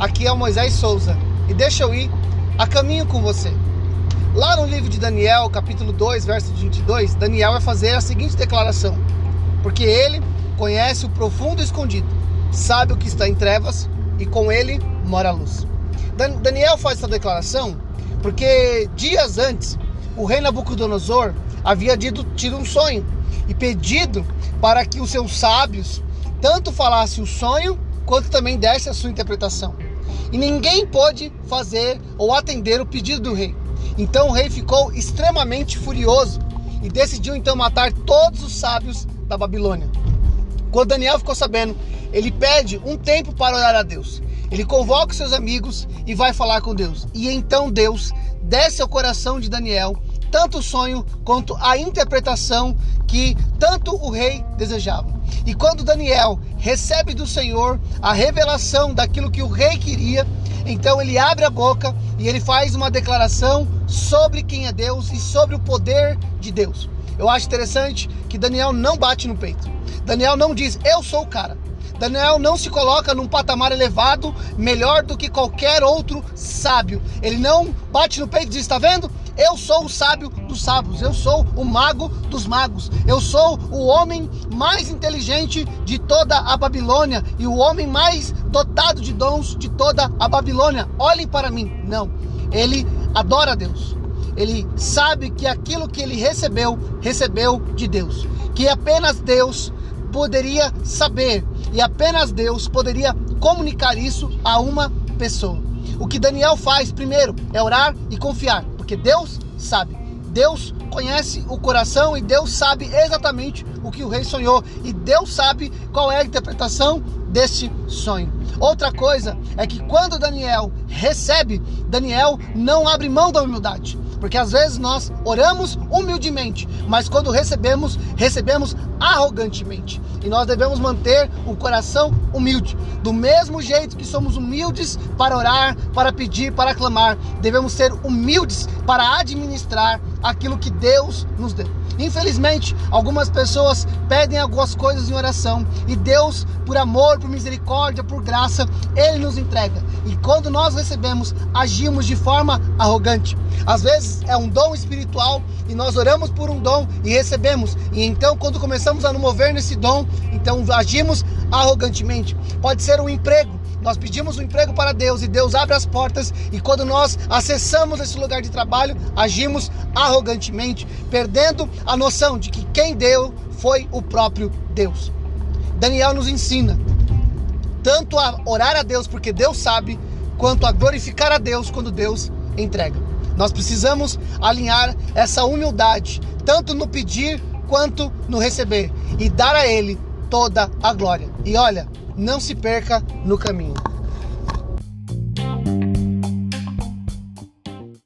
aqui é o Moisés Souza e deixa eu ir a caminho com você. Lá no livro de Daniel, capítulo 2, verso 22, Daniel vai fazer a seguinte declaração: Porque ele conhece o profundo escondido, sabe o que está em trevas e com ele mora a luz. Daniel faz essa declaração porque dias antes o rei Nabucodonosor havia tido um sonho e pedido para que os seus sábios tanto falassem o sonho quanto também desse a sua interpretação. E ninguém pôde fazer ou atender o pedido do rei. Então o rei ficou extremamente furioso e decidiu então matar todos os sábios da Babilônia. Quando Daniel ficou sabendo, ele pede um tempo para orar a Deus. Ele convoca seus amigos e vai falar com Deus. E então Deus desce ao coração de Daniel tanto o sonho quanto a interpretação que tanto o rei desejava. E quando Daniel recebe do Senhor a revelação daquilo que o rei queria, então ele abre a boca e ele faz uma declaração sobre quem é Deus e sobre o poder de Deus. Eu acho interessante que Daniel não bate no peito. Daniel não diz, eu sou o cara. Daniel não se coloca num patamar elevado, melhor do que qualquer outro sábio. Ele não bate no peito e diz: Está vendo? Eu sou o sábio dos sábios, eu sou o mago dos magos, eu sou o homem mais inteligente de toda a Babilônia e o homem mais dotado de dons de toda a Babilônia. Olhem para mim. Não, ele adora Deus. Ele sabe que aquilo que ele recebeu, recebeu de Deus. Que apenas Deus poderia saber e apenas Deus poderia comunicar isso a uma pessoa. O que Daniel faz primeiro é orar e confiar porque Deus sabe. Deus conhece o coração e Deus sabe exatamente o que o rei sonhou e Deus sabe qual é a interpretação deste sonho. Outra coisa é que quando Daniel recebe, Daniel não abre mão da humildade. Porque às vezes nós oramos humildemente, mas quando recebemos, recebemos arrogantemente. E nós devemos manter um coração humilde. Do mesmo jeito que somos humildes para orar, para pedir, para clamar, devemos ser humildes para administrar aquilo que Deus nos deu. Infelizmente, algumas pessoas pedem algumas coisas em oração e Deus, por amor, por misericórdia, por graça, Ele nos entrega. E quando nós recebemos, agimos de forma arrogante. Às vezes é um dom espiritual e nós oramos por um dom e recebemos. E então, quando começamos a nos mover nesse dom, então agimos arrogantemente. Pode ser um emprego. Nós pedimos um emprego para Deus e Deus abre as portas, e quando nós acessamos esse lugar de trabalho, agimos arrogantemente, perdendo a noção de que quem deu foi o próprio Deus. Daniel nos ensina tanto a orar a Deus porque Deus sabe, quanto a glorificar a Deus quando Deus entrega. Nós precisamos alinhar essa humildade, tanto no pedir quanto no receber, e dar a Ele toda a glória. E olha, não se perca no caminho.